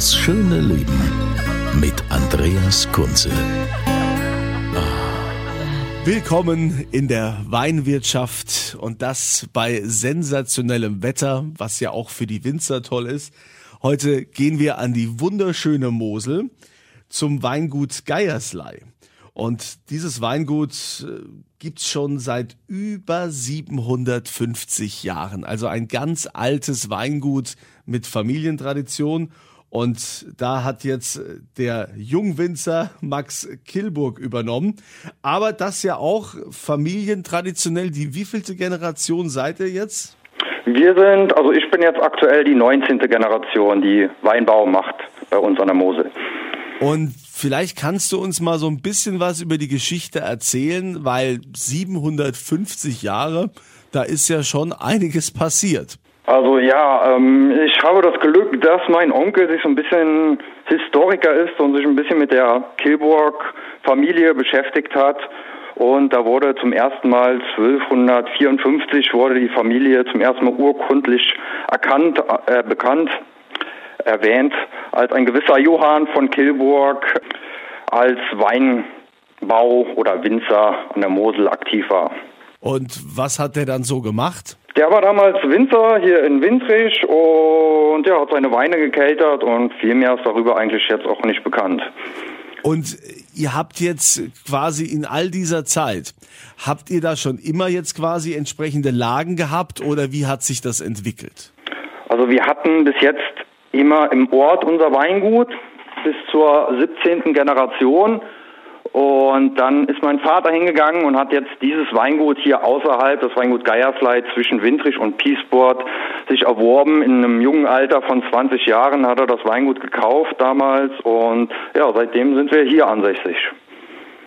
Das schöne Leben mit Andreas Kunze. Willkommen in der Weinwirtschaft und das bei sensationellem Wetter, was ja auch für die Winzer toll ist. Heute gehen wir an die wunderschöne Mosel zum Weingut Geierslei. Und dieses Weingut äh, gibt's schon seit über 750 Jahren. Also ein ganz altes Weingut mit Familientradition. Und da hat jetzt der Jungwinzer Max Kilburg übernommen. Aber das ja auch familientraditionell. Die wievielte Generation seid ihr jetzt? Wir sind, also ich bin jetzt aktuell die 19. Generation, die Weinbau macht bei uns an der Mosel. Und vielleicht kannst du uns mal so ein bisschen was über die Geschichte erzählen, weil 750 Jahre, da ist ja schon einiges passiert. Also ja, ähm, ich habe das Glück, dass mein Onkel sich so ein bisschen Historiker ist und sich ein bisschen mit der Kilburg-Familie beschäftigt hat. Und da wurde zum ersten Mal 1254 wurde die Familie zum ersten Mal urkundlich erkannt, äh, bekannt, erwähnt, als ein gewisser Johann von Kilburg als Weinbau oder Winzer an der Mosel aktiv war. Und was hat der dann so gemacht? Der war damals Winzer hier in Windrich und der hat seine Weine gekeltert und viel mehr ist darüber eigentlich jetzt auch nicht bekannt. Und ihr habt jetzt quasi in all dieser Zeit, habt ihr da schon immer jetzt quasi entsprechende Lagen gehabt oder wie hat sich das entwickelt? Also wir hatten bis jetzt immer im Ort unser Weingut bis zur 17. Generation. Und dann ist mein Vater hingegangen und hat jetzt dieses Weingut hier außerhalb, das Weingut Geiersleit zwischen Windrich und Piesport, sich erworben. In einem jungen Alter von 20 Jahren hat er das Weingut gekauft damals und ja, seitdem sind wir hier ansässig.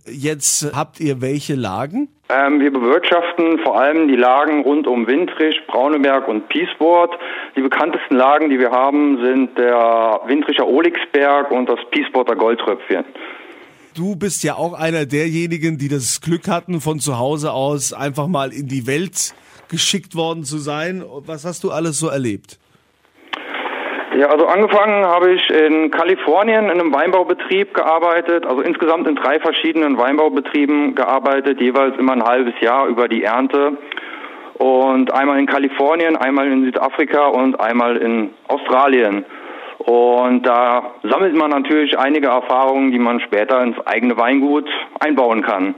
Jetzt habt ihr welche Lagen? Ähm, wir bewirtschaften vor allem die Lagen rund um Windrich, Brauneberg und Piesport. Die bekanntesten Lagen, die wir haben, sind der Windricher Olixberg und das Piesporter Goldtröpfchen. Du bist ja auch einer derjenigen, die das Glück hatten, von zu Hause aus einfach mal in die Welt geschickt worden zu sein. Was hast du alles so erlebt? Ja, also angefangen habe ich in Kalifornien in einem Weinbaubetrieb gearbeitet, also insgesamt in drei verschiedenen Weinbaubetrieben gearbeitet, jeweils immer ein halbes Jahr über die Ernte. Und einmal in Kalifornien, einmal in Südafrika und einmal in Australien. Und da sammelt man natürlich einige Erfahrungen, die man später ins eigene Weingut einbauen kann.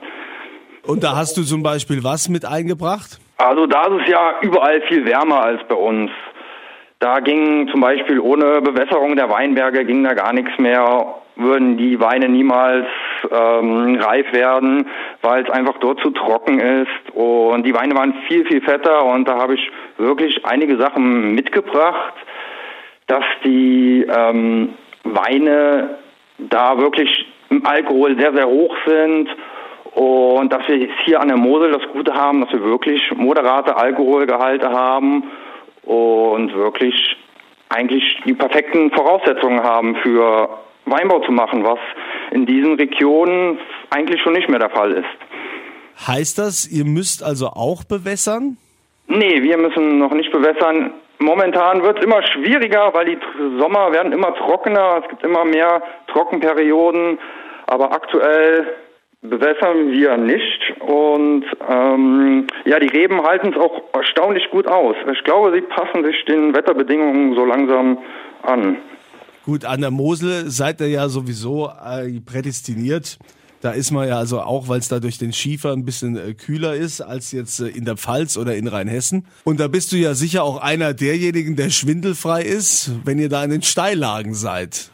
Und da hast du zum Beispiel was mit eingebracht? Also da ist es ja überall viel wärmer als bei uns. Da ging zum Beispiel ohne Bewässerung der Weinberge ging da gar nichts mehr, würden die Weine niemals ähm, reif werden, weil es einfach dort zu trocken ist. Und die Weine waren viel, viel fetter und da habe ich wirklich einige Sachen mitgebracht, dass die ähm, Weine da wirklich im Alkohol sehr, sehr hoch sind und dass wir hier an der Mosel das Gute haben, dass wir wirklich moderate Alkoholgehalte haben und wirklich eigentlich die perfekten Voraussetzungen haben für Weinbau zu machen, was in diesen Regionen eigentlich schon nicht mehr der Fall ist. Heißt das, ihr müsst also auch bewässern? Nee, wir müssen noch nicht bewässern. Momentan wird es immer schwieriger, weil die Sommer werden immer trockener, es gibt immer mehr Trockenperioden. Aber aktuell bewässern wir nicht und ähm, ja, die Reben halten es auch erstaunlich gut aus. Ich glaube, sie passen sich den Wetterbedingungen so langsam an. Gut, an der Mosel seid ihr ja sowieso äh, prädestiniert. Da ist man ja also auch, weil es da durch den Schiefer ein bisschen äh, kühler ist als jetzt äh, in der Pfalz oder in Rheinhessen. Und da bist du ja sicher auch einer derjenigen, der schwindelfrei ist, wenn ihr da in den Steillagen seid.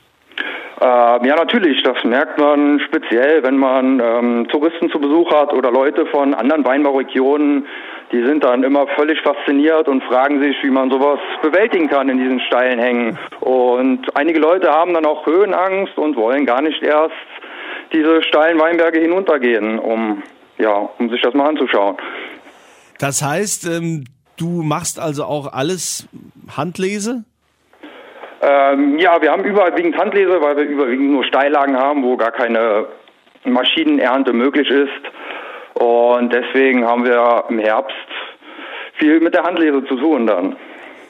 Äh, ja, natürlich, das merkt man speziell, wenn man ähm, Touristen zu Besuch hat oder Leute von anderen Weinbauregionen, die sind dann immer völlig fasziniert und fragen sich, wie man sowas bewältigen kann in diesen steilen Hängen. Und einige Leute haben dann auch Höhenangst und wollen gar nicht erst diese steilen Weinberge hinuntergehen, um ja, um sich das mal anzuschauen. Das heißt, ähm, du machst also auch alles Handlese? Ähm, ja, wir haben überwiegend Handlese, weil wir überwiegend nur Steillagen haben, wo gar keine Maschinenernte möglich ist. Und deswegen haben wir im Herbst viel mit der Handlese zu tun dann.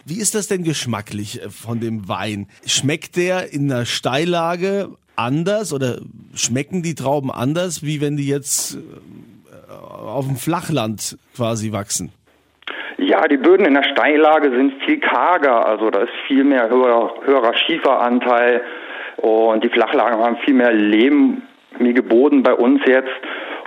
Wie ist das denn geschmacklich äh, von dem Wein? Schmeckt der in einer Steillage anders oder schmecken die Trauben anders, wie wenn die jetzt äh, auf dem Flachland quasi wachsen? Ja, die Böden in der Steillage sind viel karger, also da ist viel mehr höher, höherer Schieferanteil und die Flachlagen haben viel mehr lehmige Boden bei uns jetzt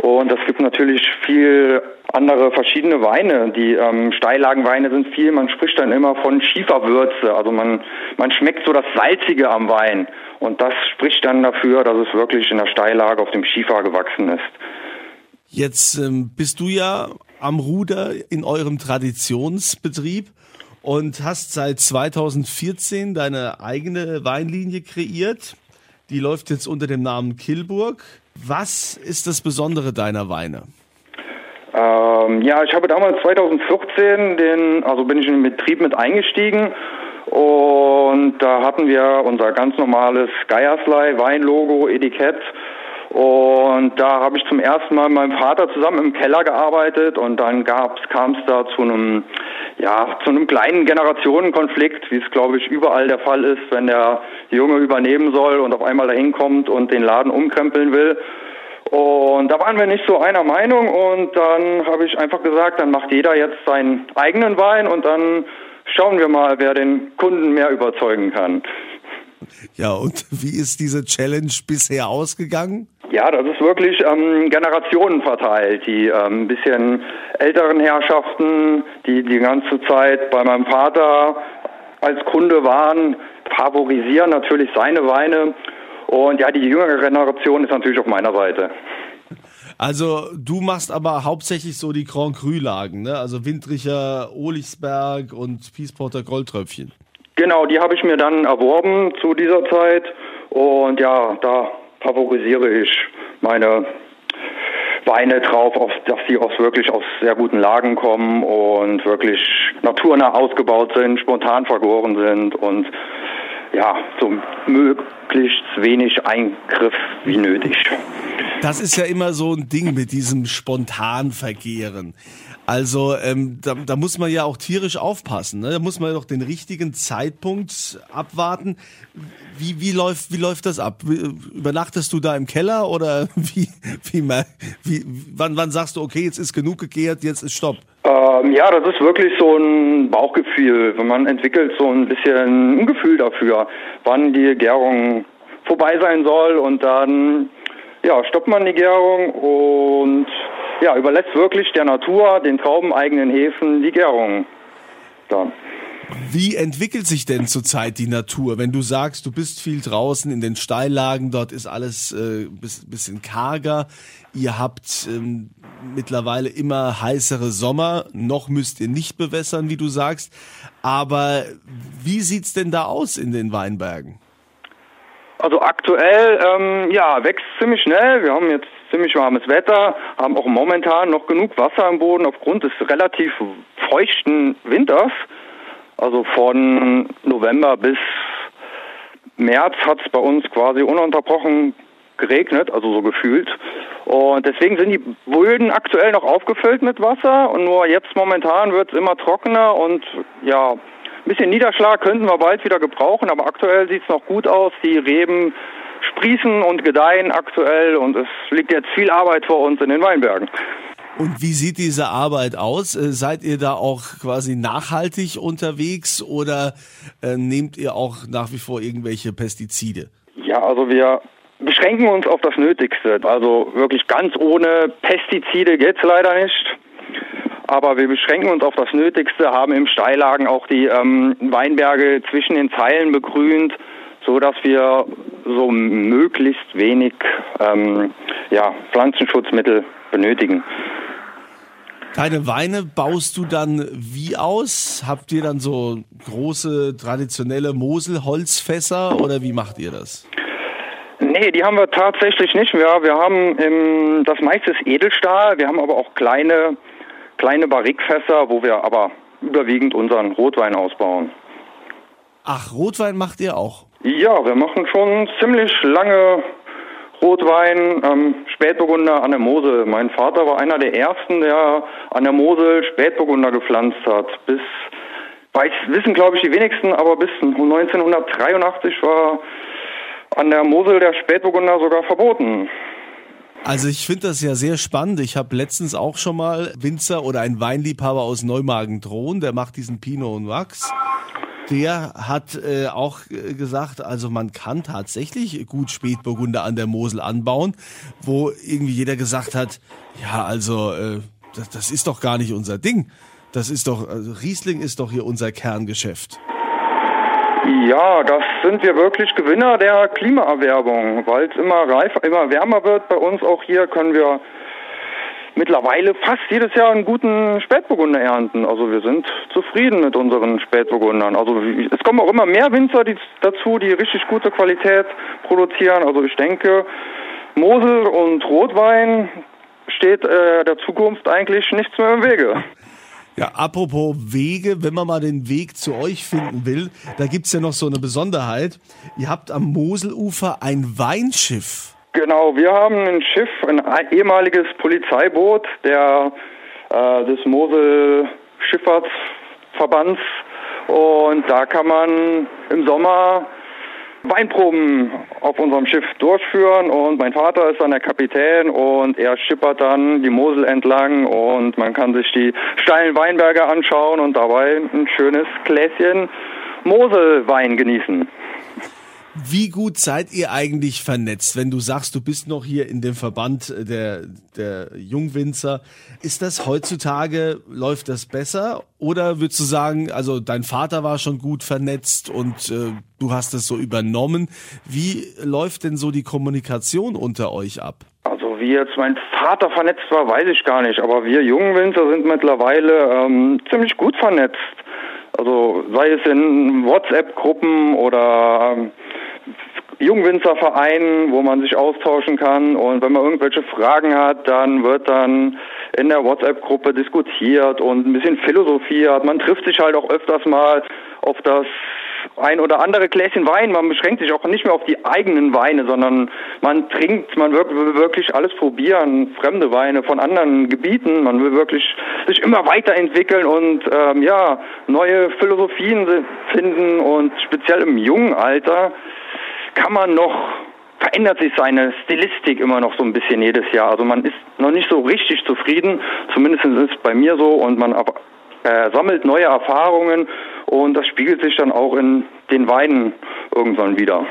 und das gibt natürlich viel andere verschiedene Weine. Die ähm, Steillagenweine sind viel, man spricht dann immer von Schieferwürze, also man, man schmeckt so das Salzige am Wein und das spricht dann dafür, dass es wirklich in der Steillage auf dem Schiefer gewachsen ist. Jetzt ähm, bist du ja am Ruder in eurem Traditionsbetrieb und hast seit 2014 deine eigene Weinlinie kreiert. Die läuft jetzt unter dem Namen Kilburg. Was ist das Besondere deiner Weine? Ähm, ja, ich habe damals 2014 den, also bin ich in den Betrieb mit eingestiegen und da hatten wir unser ganz normales Geierslei Weinlogo Etikett und da habe ich zum ersten Mal mit meinem Vater zusammen im Keller gearbeitet und dann kam es da zu einem, ja, zu einem kleinen Generationenkonflikt, wie es glaube ich überall der Fall ist, wenn der Junge übernehmen soll und auf einmal dahin kommt und den Laden umkrempeln will. Und da waren wir nicht so einer Meinung und dann habe ich einfach gesagt, dann macht jeder jetzt seinen eigenen Wein und dann schauen wir mal, wer den Kunden mehr überzeugen kann. Ja, und wie ist diese Challenge bisher ausgegangen? Ja, das ist wirklich ähm, Generationen verteilt. Die ähm, ein bisschen älteren Herrschaften, die die ganze Zeit bei meinem Vater als Kunde waren, favorisieren natürlich seine Weine. Und ja, die jüngere Generation ist natürlich auf meiner Seite. Also du machst aber hauptsächlich so die Grand Cru-Lagen, ne? Also Windricher, Olichsberg und Peaceporter Goldtröpfchen. Genau, die habe ich mir dann erworben zu dieser Zeit. Und ja, da favorisiere ich meine Weine drauf, auf, dass sie aus wirklich aus sehr guten Lagen kommen und wirklich naturnah ausgebaut sind, spontan vergoren sind und ja, so möglichst wenig Eingriff wie nötig. Das ist ja immer so ein Ding mit diesem Spontanvergehren. Also ähm, da, da muss man ja auch tierisch aufpassen. Ne? Da muss man doch den richtigen Zeitpunkt abwarten. Wie, wie, läuft, wie läuft das ab? Übernachtest du da im Keller oder wie, wie, wie, wann, wann sagst du, okay, jetzt ist genug gegärt, jetzt ist Stopp? Ähm, ja, das ist wirklich so ein Bauchgefühl. Man entwickelt so ein bisschen ein Gefühl dafür, wann die Gärung vorbei sein soll und dann ja, stoppt man die Gärung und ja, überlässt wirklich der Natur, den traubeneigenen Hefen, die Gärung. Dann. Wie entwickelt sich denn zurzeit die Natur? Wenn du sagst, du bist viel draußen in den Steillagen, dort ist alles äh, bisschen karger. Ihr habt ähm, mittlerweile immer heißere Sommer. Noch müsst ihr nicht bewässern, wie du sagst. Aber wie sieht's denn da aus in den Weinbergen? Also aktuell, ähm, ja, wächst ziemlich schnell. Wir haben jetzt ziemlich warmes Wetter, haben auch momentan noch genug Wasser im Boden aufgrund des relativ feuchten Winters. Also von November bis März hat es bei uns quasi ununterbrochen geregnet, also so gefühlt. Und deswegen sind die Böden aktuell noch aufgefüllt mit Wasser und nur jetzt momentan wird es immer trockener und ja, ein bisschen Niederschlag könnten wir bald wieder gebrauchen, aber aktuell sieht es noch gut aus. Die Reben sprießen und gedeihen aktuell und es liegt jetzt viel Arbeit vor uns in den Weinbergen. Und wie sieht diese Arbeit aus? Äh, seid ihr da auch quasi nachhaltig unterwegs oder äh, nehmt ihr auch nach wie vor irgendwelche Pestizide? Ja, also wir beschränken uns auf das Nötigste. Also wirklich ganz ohne Pestizide geht's leider nicht. Aber wir beschränken uns auf das Nötigste, haben im Steillagen auch die ähm, Weinberge zwischen den Zeilen begrünt, so dass wir so möglichst wenig ähm, ja, Pflanzenschutzmittel benötigen. Deine Weine baust du dann wie aus? Habt ihr dann so große traditionelle Moselholzfässer oder wie macht ihr das? Nee, die haben wir tatsächlich nicht mehr. Wir haben ähm, das meiste ist Edelstahl, wir haben aber auch kleine, kleine Barrikfässer, wo wir aber überwiegend unseren Rotwein ausbauen. Ach, Rotwein macht ihr auch? Ja, wir machen schon ziemlich lange Rotwein, ähm, Spätburgunder an der Mosel. Mein Vater war einer der ersten, der an der Mosel Spätburgunder gepflanzt hat. Bis, weiß, wissen glaube ich die wenigsten, aber bis 1983 war an der Mosel der Spätburgunder sogar verboten. Also ich finde das ja sehr spannend. Ich habe letztens auch schon mal Winzer oder ein Weinliebhaber aus Neumagen-Drohn, der macht diesen Pinot und Wachs der hat äh, auch äh, gesagt, also man kann tatsächlich gut Spätburgunder an der Mosel anbauen, wo irgendwie jeder gesagt hat, ja, also äh, das, das ist doch gar nicht unser Ding. Das ist doch, also Riesling ist doch hier unser Kerngeschäft. Ja, das sind wir wirklich Gewinner der Klimaerwerbung, weil es immer reifer, immer wärmer wird bei uns. Auch hier können wir mittlerweile fast jedes Jahr einen guten Spätburgunder ernten. Also wir sind zufrieden mit unseren Spätburgundern. Also es kommen auch immer mehr Winzer die, dazu, die richtig gute Qualität produzieren. Also ich denke, Mosel und Rotwein steht äh, der Zukunft eigentlich nichts mehr im Wege. Ja, apropos Wege, wenn man mal den Weg zu euch finden will, da gibt's ja noch so eine Besonderheit. Ihr habt am Moselufer ein Weinschiff. Genau, wir haben ein Schiff, ein ehemaliges Polizeiboot der äh, des Mosel Schifffahrtsverbands und da kann man im Sommer Weinproben auf unserem Schiff durchführen und mein Vater ist dann der Kapitän und er schippert dann die Mosel entlang und man kann sich die steilen Weinberge anschauen und dabei ein schönes Gläschen Moselwein genießen. Wie gut seid ihr eigentlich vernetzt? Wenn du sagst, du bist noch hier in dem Verband der, der Jungwinzer, ist das heutzutage, läuft das besser? Oder würdest du sagen, also dein Vater war schon gut vernetzt und äh, du hast es so übernommen. Wie läuft denn so die Kommunikation unter euch ab? Also wie jetzt mein Vater vernetzt war, weiß ich gar nicht. Aber wir Jungwinzer sind mittlerweile ähm, ziemlich gut vernetzt. Also sei es in WhatsApp-Gruppen oder ähm, Jungwinzerverein, wo man sich austauschen kann. Und wenn man irgendwelche Fragen hat, dann wird dann in der WhatsApp-Gruppe diskutiert und ein bisschen philosophiert. Man trifft sich halt auch öfters mal auf das ein oder andere Gläschen Wein. Man beschränkt sich auch nicht mehr auf die eigenen Weine, sondern man trinkt, man will wirklich alles probieren, fremde Weine von anderen Gebieten. Man will wirklich sich immer weiterentwickeln und ähm, ja neue Philosophien finden und speziell im jungen Alter kann man noch, verändert sich seine Stilistik immer noch so ein bisschen jedes Jahr. Also man ist noch nicht so richtig zufrieden, zumindest ist es bei mir so und man aber, äh, sammelt neue Erfahrungen und das spiegelt sich dann auch in den Weinen irgendwann wieder.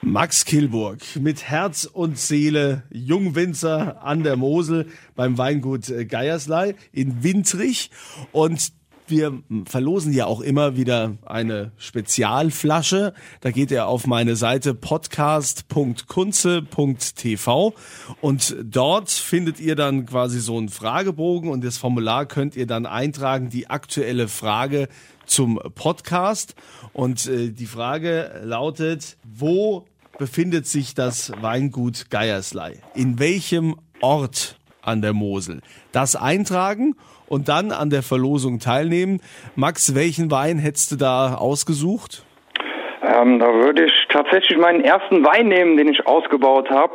Max Kilburg mit Herz und Seele, Jungwinzer an der Mosel beim Weingut Geierslei in Wintrich. Und wir verlosen ja auch immer wieder eine Spezialflasche. Da geht ihr auf meine Seite podcast.kunze.tv und dort findet ihr dann quasi so einen Fragebogen und das Formular könnt ihr dann eintragen, die aktuelle Frage zum Podcast. Und äh, die Frage lautet, wo befindet sich das Weingut Geierslei? In welchem Ort an der Mosel? Das eintragen und dann an der Verlosung teilnehmen. Max, welchen Wein hättest du da ausgesucht? Ähm, da würde ich tatsächlich meinen ersten Wein nehmen, den ich ausgebaut habe.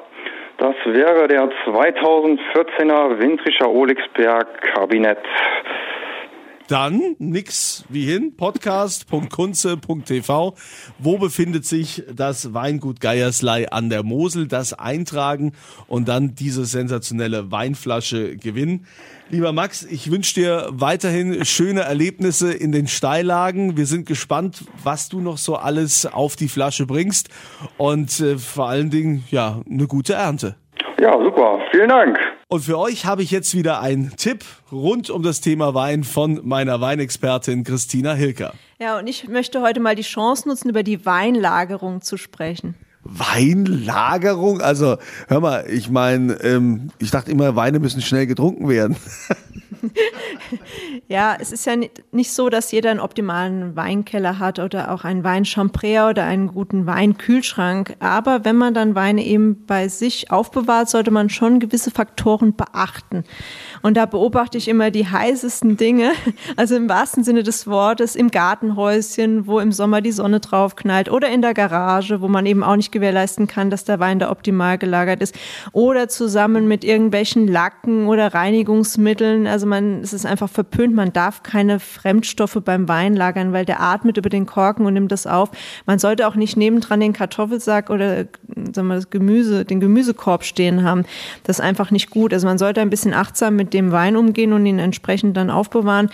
Das wäre der 2014er Windrischer Olixberg Kabinett. Dann nix wie hin, podcast.kunze.tv. Wo befindet sich das Weingut Geierslei an der Mosel? Das eintragen und dann diese sensationelle Weinflasche gewinnen. Lieber Max, ich wünsche dir weiterhin schöne Erlebnisse in den Steillagen. Wir sind gespannt, was du noch so alles auf die Flasche bringst und äh, vor allen Dingen, ja, eine gute Ernte. Ja, super. Vielen Dank. Und für euch habe ich jetzt wieder einen Tipp rund um das Thema Wein von meiner Weinexpertin Christina Hilker. Ja, und ich möchte heute mal die Chance nutzen, über die Weinlagerung zu sprechen. Weinlagerung? Also, hör mal, ich meine, ähm, ich dachte immer, Weine müssen schnell getrunken werden. ja, es ist ja nicht so, dass jeder einen optimalen Weinkeller hat oder auch einen Weinchamprea oder einen guten Weinkühlschrank. Aber wenn man dann Weine eben bei sich aufbewahrt, sollte man schon gewisse Faktoren beachten. Und da beobachte ich immer die heißesten Dinge, also im wahrsten Sinne des Wortes, im Gartenhäuschen, wo im Sommer die Sonne drauf knallt oder in der Garage, wo man eben auch nicht gewährleisten kann, dass der Wein da optimal gelagert ist oder zusammen mit irgendwelchen Lacken oder Reinigungsmitteln. Also man, es ist einfach verpönt, man darf keine Fremdstoffe beim Wein lagern, weil der atmet über den Korken und nimmt das auf. Man sollte auch nicht nebendran den Kartoffelsack oder sagen wir, das Gemüse, den Gemüsekorb stehen haben. Das ist einfach nicht gut. Also man sollte ein bisschen achtsam mit dem Wein umgehen und ihn entsprechend dann aufbewahren.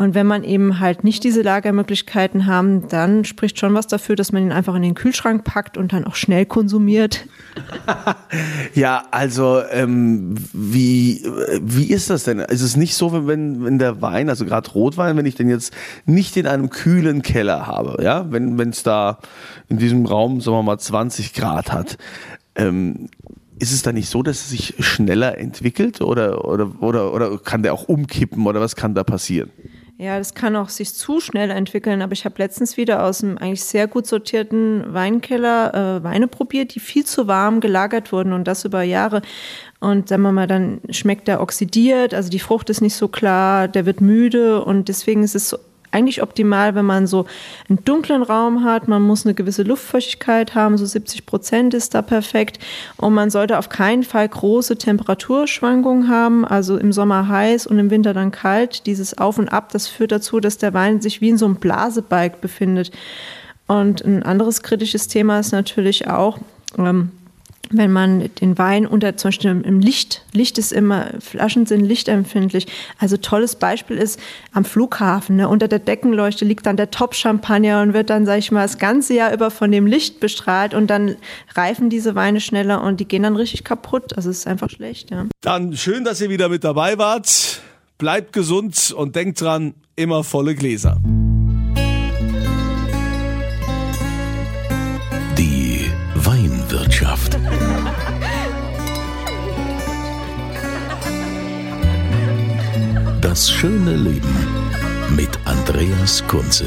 Und wenn man eben halt nicht diese Lagermöglichkeiten haben, dann spricht schon was dafür, dass man ihn einfach in den Kühlschrank packt und dann auch schnell konsumiert. ja, also ähm, wie, wie ist das denn? Ist es nicht so, wenn, wenn der Wein, also gerade Rotwein, wenn ich den jetzt nicht in einem kühlen Keller habe, ja, wenn es da in diesem Raum, sagen wir mal, 20 Grad hat, ähm, ist es da nicht so, dass es sich schneller entwickelt oder, oder, oder, oder kann der auch umkippen oder was kann da passieren? Ja, das kann auch sich zu schnell entwickeln, aber ich habe letztens wieder aus einem eigentlich sehr gut sortierten Weinkeller äh, Weine probiert, die viel zu warm gelagert wurden und das über Jahre. Und sagen wir mal, dann schmeckt der oxidiert, also die Frucht ist nicht so klar, der wird müde und deswegen ist es eigentlich optimal, wenn man so einen dunklen Raum hat. Man muss eine gewisse Luftfeuchtigkeit haben, so 70 Prozent ist da perfekt. Und man sollte auf keinen Fall große Temperaturschwankungen haben, also im Sommer heiß und im Winter dann kalt. Dieses Auf und Ab, das führt dazu, dass der Wein sich wie in so einem Blasebalg befindet. Und ein anderes kritisches Thema ist natürlich auch, ähm, wenn man den Wein unter zum Beispiel im Licht, Licht ist immer, Flaschen sind lichtempfindlich. Also tolles Beispiel ist am Flughafen, ne, unter der Deckenleuchte liegt dann der Top-Champagner und wird dann, sag ich mal, das ganze Jahr über von dem Licht bestrahlt und dann reifen diese Weine schneller und die gehen dann richtig kaputt. Also es ist einfach schlecht, ja. Dann schön, dass ihr wieder mit dabei wart. Bleibt gesund und denkt dran, immer volle Gläser. Weinwirtschaft. Das schöne Leben mit Andreas Kunze.